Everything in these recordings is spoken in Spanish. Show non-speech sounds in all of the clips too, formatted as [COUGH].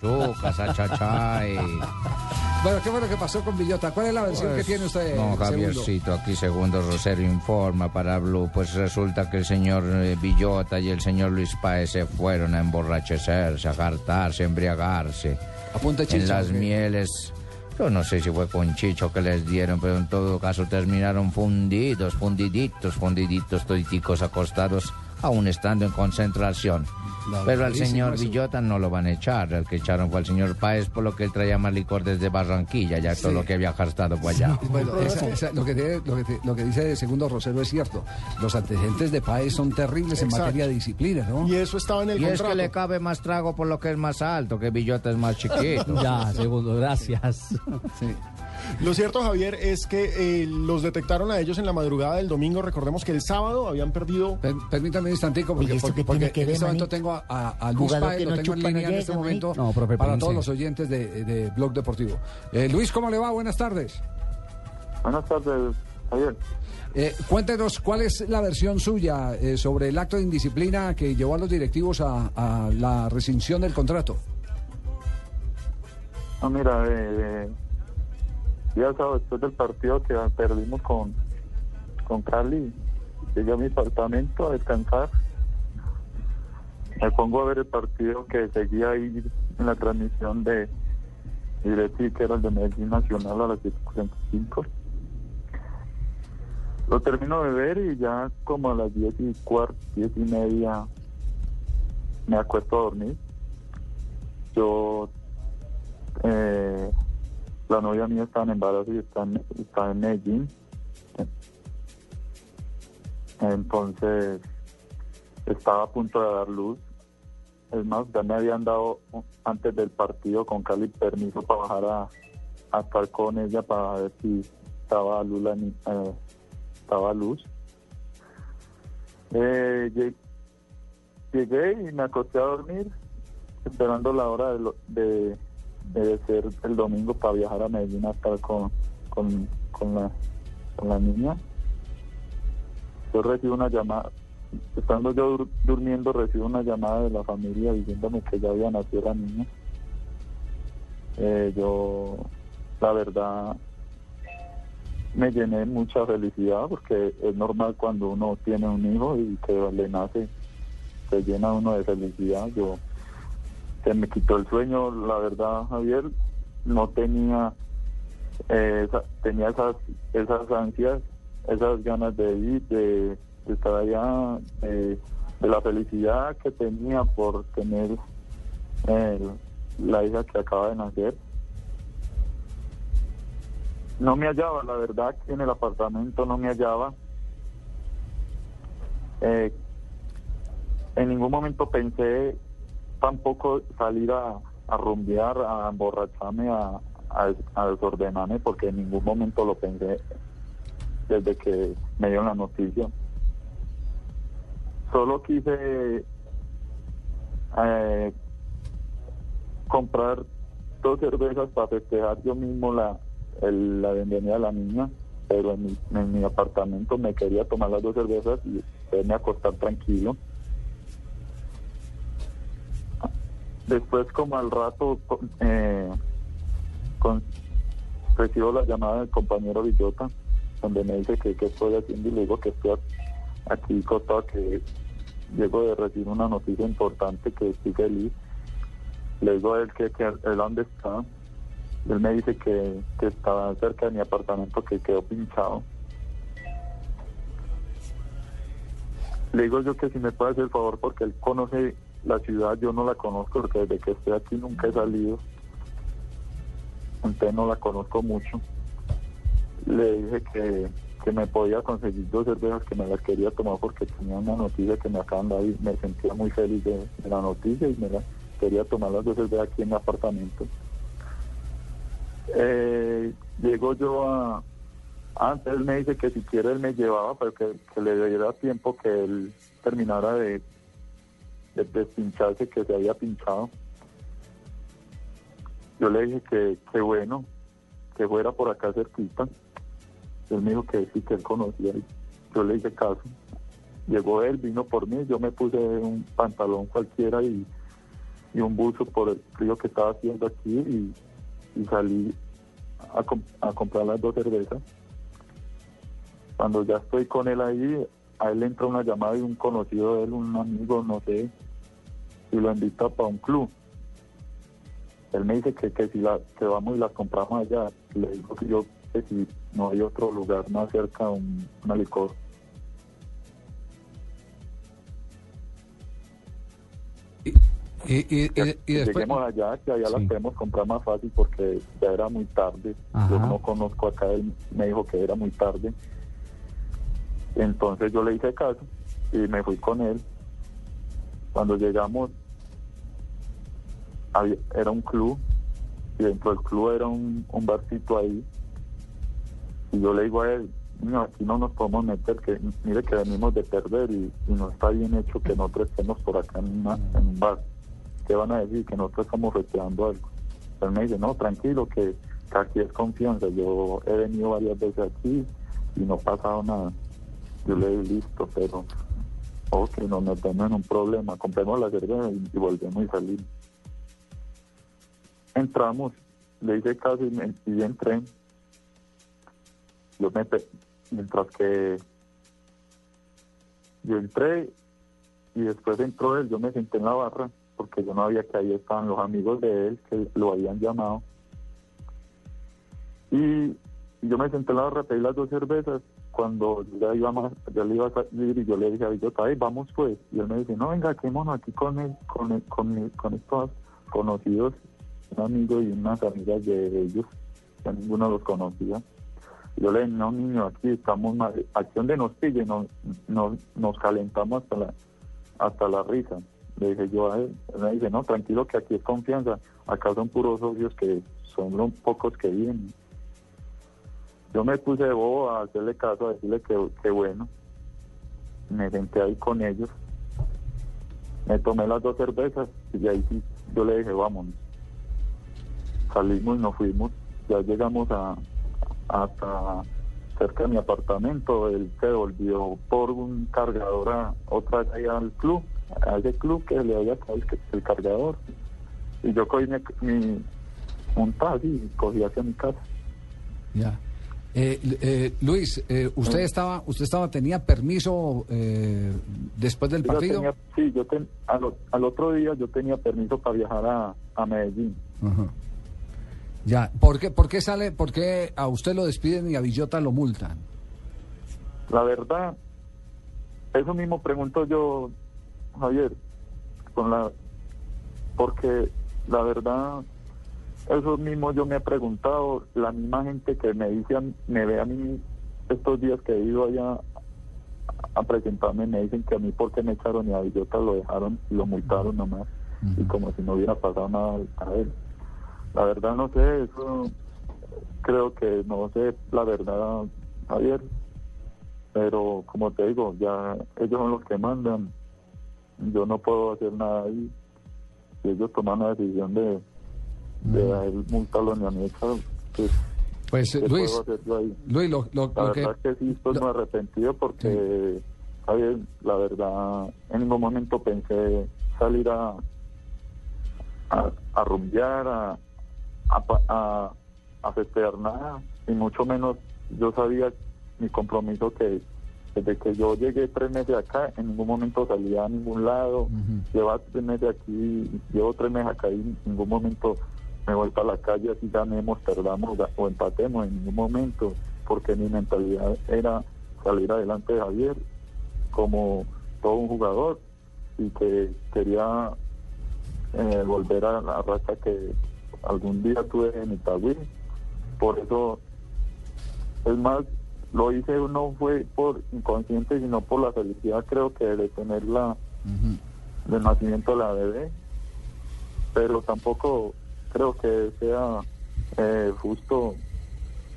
Chucas, achachay. Bueno, ¿qué fue lo que pasó con Villota? ¿Cuál es la versión que tiene usted? No? Javiercito, aquí segundo Rosario informa para Blue. Pues resulta que el señor eh, Villota y el señor Luis Páez se fueron a emborrachecerse, a jartarse, a embriagarse. A punta de En chicha, las mieles. Yo no sé si fue con chicho que les dieron, pero en todo caso terminaron fundidos, fundiditos, fundiditos, toditicos acostados, aún estando en concentración. Pero al señor eso. Villota no lo van a echar, el que echaron fue al señor Páez por lo que él traía más licor desde Barranquilla, ya todo lo que había gastado por allá. Bueno, esa- esa- lo, que tiene- lo, que te- lo que dice Segundo Rosero es cierto. Los antecedentes de Paez son terribles en materia de disciplina, ¿no? Y eso estaba en el Y es contrato. que le cabe más trago por lo que es más alto, que Villota es más chiquito. [LAUGHS] Ya, segundo, gracias. Sí. Lo cierto, Javier, es que eh, los detectaron a ellos en la madrugada del domingo. Recordemos que el sábado habían perdido. Per- permítame un instantico porque, Oye, ¿esto porque, porque que en ver, este momento tengo a, a- a Luis Páez, que lo no tengo en no línea en este momento No, profe, para todos los oyentes de, de Blog Deportivo. Eh, Luis, ¿cómo le va? Buenas tardes. Buenas tardes, Javier. Eh, cuéntenos cuál es la versión suya eh, sobre el acto de indisciplina que llevó a los directivos a, a la rescisión del contrato. No, mira, eh, ya sabes, después del partido que perdimos con, con Cali, llegué a mi apartamento a descansar. Me pongo a ver el partido que seguía ahí en la transmisión de Direti, que era el de Medellín Nacional a las 7.45. Lo termino de ver y ya como a las 10 y cuarto, 10 y media me acuesto a dormir. Yo eh, la novia mía está en embarazo y está en, está en Medellín. Entonces, estaba a punto de dar luz. Es más, ya me habían dado antes del partido con Cali permiso para bajar a, estar con ella para ver si estaba luz. la ni- eh, luz. Eh, lle- llegué y me acosté a dormir esperando la hora de, de, de ser el domingo para viajar a Medellín a estar con, con, con, la, con la niña. Yo recibo una llamada, estando yo dur- durmiendo, recibo una llamada de la familia diciéndome que ya había nacido la niña. Eh, yo, la verdad, me llené de mucha felicidad porque es normal cuando uno tiene un hijo y que le nace, se llena uno de felicidad. Yo se me quitó el sueño, la verdad, Javier, no tenía eh, tenía esas esas ansias, esas ganas de ir, de, estar allá, de la felicidad que tenía por tener eh, la hija que acaba de nacer. No me hallaba, la verdad, que en el apartamento no me hallaba. Eh, en ningún momento pensé tampoco salir a, a rumbear, a emborracharme, a, a, a desordenarme, porque en ningún momento lo pensé desde que me dieron la noticia. Solo quise eh, comprar dos cervezas para festejar yo mismo la, el- la bienvenida de la niña, pero en mi, en mi apartamento me quería tomar las dos cervezas y a acostar tranquilo. Después, como al rato, eh, recibo la llamada del compañero Villota, donde me dice que qué estoy haciendo y le digo que estoy aquí acostado, que llego de recibir una noticia importante, que estoy feliz. Le digo a él que, que él dónde está. Él me dice que, que está cerca de mi apartamento, que quedó pinchado. Le digo yo que si me puede hacer el favor porque él conoce la ciudad, yo no la conozco porque desde que estoy aquí nunca he salido. Entonces no la conozco mucho. Le dije que, que me podía conseguir dos cervezas que me las quería tomar porque tenía una noticia que me acaban de dar y me sentía muy feliz de, la noticia y me la, quería tomar las dos cervezas aquí en mi apartamento. Eh, llego yo a... Antes él me dice que si quiere él me llevaba, pero que, que le diera tiempo que él terminara de, de despincharse, que se había pinchado. Yo le dije que, que bueno, que fuera por acá cerquita. Él me dijo que sí, que él conocía. Yo le hice caso. Llegó él, vino por mí, yo me puse un pantalón cualquiera y, y un buzo por el frío que estaba haciendo aquí y, y salí a comprar las dos cervezas. Cuando ya estoy con él ahí, a él le entra una llamada de un conocido de él, un amigo, no sé, y lo invita para un club. Él me dice que, que si la, que vamos y las compramos allá, le digo que yo que si no hay otro lugar más cerca, un, una licor. Y, y- y- y- y Que después... lleguemos allá, que allá Sí. las podemos comprar más fácil porque ya era muy tarde. Ajá. Yo no conozco acá, él me dijo que era muy tarde. Entonces yo le hice caso y me fui con él. Cuando llegamos, era un club y dentro del club era un, barcito ahí. Y yo le digo a él, no, aquí no nos podemos meter, que mire que venimos de perder y, no está bien hecho que nosotros estemos por acá en, una- en un bar. ¿Qué van a decir? Que nosotros estamos reteando algo. Él me dice, no, tranquilo, que, que aquí es confianza. Yo he venido varias veces aquí y no ha pasado nada. Yo le digo, listo, pero ok, nos metemos en un problema, compremos la cerveza y, y volvemos y salimos. Entramos, le hice caso y, me, y entré. Yo me, mientras que yo entré y después entró él, yo me senté en la barra porque yo no había que ahí estaban los amigos de él que lo habían llamado. Y yo me senté en la barra, pedí las dos cervezas. Cuando ya iba, más, ya le iba a salir y yo le dije a Villota, "Ay, vamos pues. Y él me dice, no, venga, quémonos aquí con, él, con, él- con, él- con estos conocidos, un amigo y unas amigas de ellos, que ninguno los conocía. Yo le dije, no, niño, aquí estamos mal. Aquí donde nos pille, nos, nos, nos calentamos hasta la, hasta la risa. Le dije yo a él. Él me dice, no, tranquilo, que aquí es confianza. Acá son puros socios que son los pocos que vienen. Yo me puse bobo a hacerle caso, a decirle que, que bueno. Me senté ahí con ellos. Me tomé las dos cervezas y ahí sí, yo le dije, vámonos. Salimos y nos fuimos. Ya llegamos a, hasta cerca de mi apartamento. Él se volvió por un cargador a otra allá al club, a ese club que le había caído el, cargador. Y yo cogí mi, mi un y cogí hacia mi casa. Ya. Eh, eh, Luis, eh, usted estaba, usted estaba, tenía permiso eh, después del Yo partido. tenía- sí, yo ten- al, al otro día yo tenía permiso para viajar a, a Medellín. Ajá. Ya. ¿Por qué, por qué sale, por qué a usted lo despiden y a Villota lo multan? La verdad, eso mismo pregunto yo, Javier, con la, porque la verdad, eso mismo yo me he preguntado, la misma gente que me dice, me ve a mí estos días que he ido allá a presentarme, me dicen que a mí porque me echaron y a Villota lo dejaron y lo multaron nomás, y como si no hubiera pasado nada a él. La verdad no sé, eso creo que no sé, la verdad, Javier, pero como te digo, ya ellos son los que mandan. Yo no puedo hacer nada ahí. Si ellos toman la decisión de, de multarlo ni a mí, pues, Pues ¿qué Luis? Luis, lo, lo- La lo que verdad que sí, estoy lo- muy arrepentido porque, Javier, la verdad, en ningún momento pensé salir a, a, a rumbear, a, a, a, a festejar nada, y mucho menos yo sabía mi compromiso que desde que yo llegué tres meses acá, en ningún momento salía a ningún lado, llevo tres meses aquí, llevo tres meses acá y en ningún momento me voy para la calle así ganemos, perdamos o empatemos en ningún momento, porque mi mentalidad era salir adelante de Javier como todo un jugador y que quería eh, volver a la racha que algún día tuve en Itagüí. Por eso, es más, lo hice no fue por inconsciente, sino por la felicidad creo que de tener la, del nacimiento de la bebé. pero tampoco creo que sea eh, justo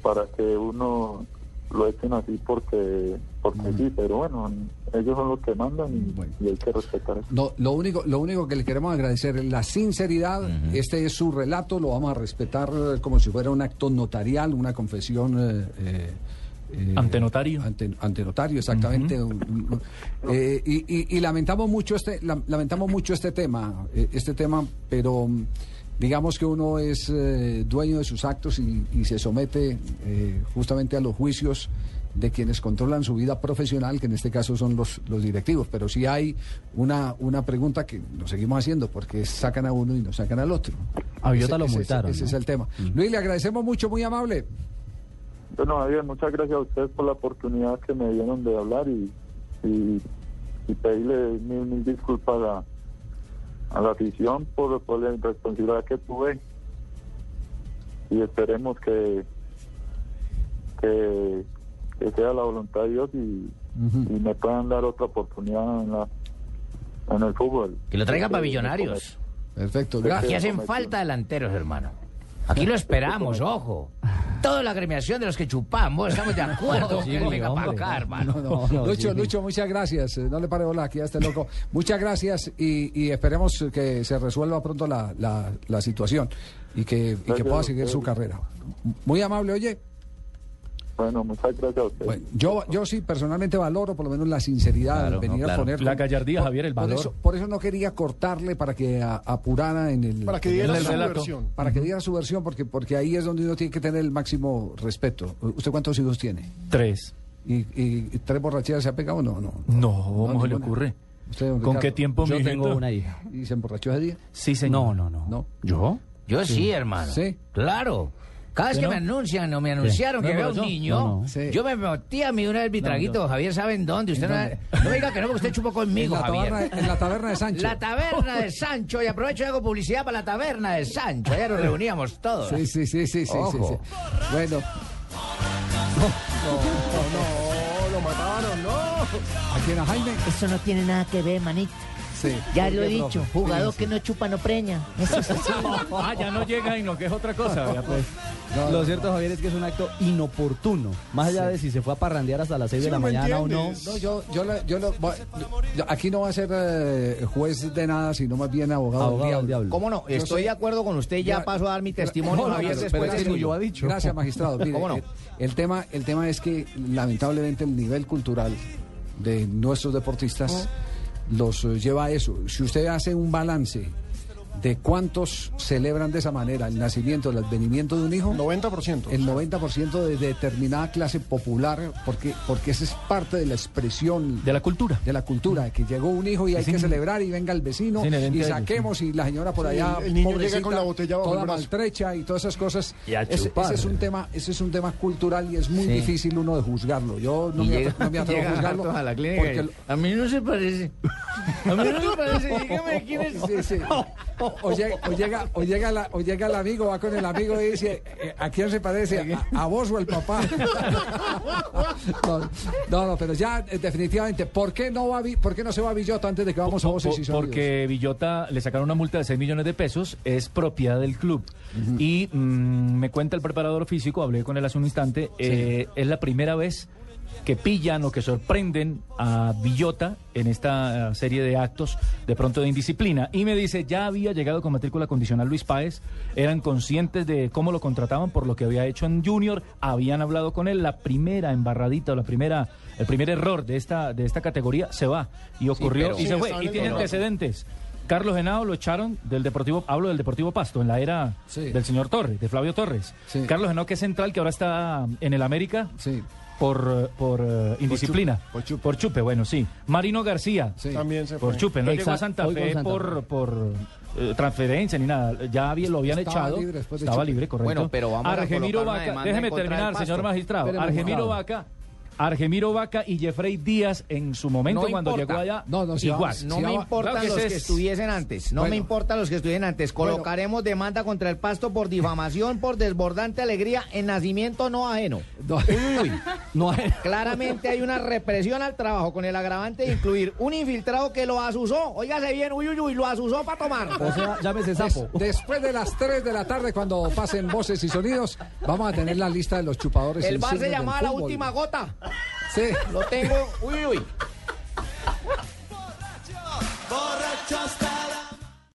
para que uno lo echen así porque porque sí, pero bueno, ellos son los que mandan y, y hay que respetar eso. No, lo único, lo único que le queremos agradecer es la sinceridad. Este es su relato, lo vamos a respetar eh, como si fuera un acto notarial, una confesión. eh, eh, eh, Ante notario. Ante, ante notario, exactamente. Eh, y, y- y lamentamos mucho este, lam- lamentamos mucho este tema, eh, este tema, pero digamos que uno es eh, dueño de sus actos y, y se somete eh, justamente a los juicios de quienes controlan su vida profesional, que en este caso son los, los directivos. Pero sí hay una, una pregunta que nos seguimos haciendo, porque sacan a uno y nos sacan al otro. A Villota Ese- lo ese- multaron, Ese, ¿no? es el tema. Luis, le agradecemos mucho, muy amable. Bueno, Javier, muchas gracias a ustedes por la oportunidad que me dieron de hablar y, y, y pedirle mil, mil disculpas a, a la afición por, por la irresponsabilidad que tuve y esperemos que, que, que sea la voluntad de Dios y, y me puedan dar otra oportunidad en, la, en el fútbol. Que lo traigan Que para me millonarios. Perfecto, Aquí Aquí hacen falta delanteros, hermano. Aquí lo [LAUGHS] esperamos, ojo. Toda la agremiación de los que chupamos, estamos de [LAUGHS] acuerdo. Sí, que él venga para hombre. acá, hermano. No, no, Lucho, sí. Lucho, muchas gracias. Eh, No le pare bola aquí a este loco. Muchas gracias y, y esperemos que se resuelva pronto la, la, la situación y que, y que pueda seguir su carrera. Muy amable, oye. Bueno, muchas gracias a ustedes. Bueno, yo, yo sí personalmente valoro por lo menos la sinceridad, Claro, venir no, a poner... La gallardía, Javier, el por valor. eso, por eso no quería cortarle para que a- apurara en el... Para que diera el su relato. versión. para que diera su versión, porque, porque ahí es donde uno tiene que tener el máximo respeto. ¿Usted cuántos hijos tiene? Tres. ¿Y, y- y tres borracheras se ha pegado? No, no. No, ¿cómo se le ocurre? ¿Usted, ¿Con Ricardo? qué tiempo, Yo mi tengo hijito? una hija. ¿Y se emborrachó ese día? Sí, señor. No, no, no. No. ¿Yo? Yo sí, hermano. Sí. Claro. Cada vez ¿Sí, que no? me anuncian o me anunciaron ¿No que veo un niño, No, no. Sí. yo me metí a mí una vez mi traguito. Javier, ¿saben dónde? Usted ¿En no, dónde? no me diga que no, porque usted chupó En conmigo, la, Javier. taberna, en la taberna de Sancho. La taberna de Sancho, y aprovecho y hago publicidad para la taberna de Sancho. Allá nos reuníamos todos. Sí, sí, sí, sí, sí, sí, Ojo. sí. Bueno, No, lo mataron, no. ¿a quién a Jaime? Eso no tiene nada que ver, manito. Sí. Ya ¿Por lo he dicho, profe? jugador Sí, que no chupa no preña. [LAUGHS] Ah, ya no llega y no, que es otra cosa. vea, pues. No, Lo no, cierto, Javier, es que es un acto inoportuno. Más allá de si se fue a parrandear hasta las 6 Sí, de la mañana o no. No, yo, yo, le- yo, lo- yo- aquí no va a ser eh, juez de nada, sino más bien abogado, Abogado del del diablo. diablo. ¿Cómo no? Yo Estoy sé- de acuerdo con usted. Ya Ya- paso a dar mi testimonio, No, no, Javier, pero- después pero de es que suyo. yo ha dicho. Gracias, magistrado. Mire, ¿Cómo no? el, el tema, el tema es que lamentablemente el nivel cultural de nuestros deportistas los eh, lleva a eso. Si usted hace un balance de cuántos celebran de esa manera el nacimiento, el advenimiento de un hijo, 90%. el 90% de determinada clase popular, porque, porque esa es parte de la expresión De la cultura. de la cultura, de que llegó un hijo y hay que celebrar y venga el vecino y saquemos y la señora por Sí, allá el- niño llega pobrecita, con la botella bajo toda el brazo. maltrecha y todas esas cosas. Y a ese, ese es un tema, ese es un tema cultural y es muy Sí. difícil uno de juzgarlo. Yo no, Y me, llega- atre- no me [LAUGHS] atrevo a juzgarlo a la clínica porque y, lo- a mí no se parece. A mí no se parece. Dígame quién es. Sí, sí. O, llega, o, llega, o, llega la- o llega el amigo, va con el amigo y dice, eh, ¿a quién se parece? ¿A, a vos o al papá? No, no, no, pero ya eh, definitivamente, ¿por qué no va por qué no se va a Villota antes de que vamos a voces y sonidos? porque Villota le sacaron una multa de 6 millones de pesos, es propiedad del club. Y mm, me cuenta el preparador físico, hablé con él hace un instante, eh, es la primera vez que pillan o que sorprenden a Villota en esta eh, serie de actos de pronto de indisciplina. Y me dice, ya había llegado con matrícula condicional Luis Páez, eran conscientes de cómo lo contrataban por lo que había hecho en Junior, habían hablado con él, la primera embarradita o la primera, el primer error de esta, de esta categoría se va y ocurrió y se fue. Y en tiene antecedentes. Carlos Henao lo echaron del Deportivo, hablo del Deportivo Pasto, en la era Sí. del señor Torres, de Flavio Torres. Sí. Carlos Henao, que es central, que ahora está en el América Sí, por, eh, por eh, indisciplina. chupe, por chupe. Por chupe, bueno, sí. Marino García, sí. También se por fue. chupe. No llegó a Exacto, Santa Fe Santa por, Fe. por eh, transferencia ni nada. Ya había- lo habían Estaba echado. libre después de Estaba chupe. libre, correcto. Bueno, pero vamos a Argemiro una Vaca, déjeme terminar, señor magistrado. Espéreme, Argemiro. Vaca Argemiro Vaca y Jeffrey Díaz en su momento No cuando importa. llegó allá. No, no, si igual. vamos- No Si me importan Claro que los que es- estuviesen antes. No Bueno. me importan los que estuvieran antes. Colocaremos demanda contra el pasto por difamación, por desbordante alegría en nacimiento no ajeno. No. Uy. [LAUGHS] No hay- Claramente hay una represión al trabajo con el agravante de incluir un infiltrado que lo asusó. Óigase bien, uy, uy, uy, lo asusó para tomar. O sea, llámese sapo. Después de las 3 de la tarde, cuando pasen voces y sonidos, vamos a tener la lista de los chupadores. El bar se llamaba la última gota. Sí. Lo tengo, uy, uy. Borracho hasta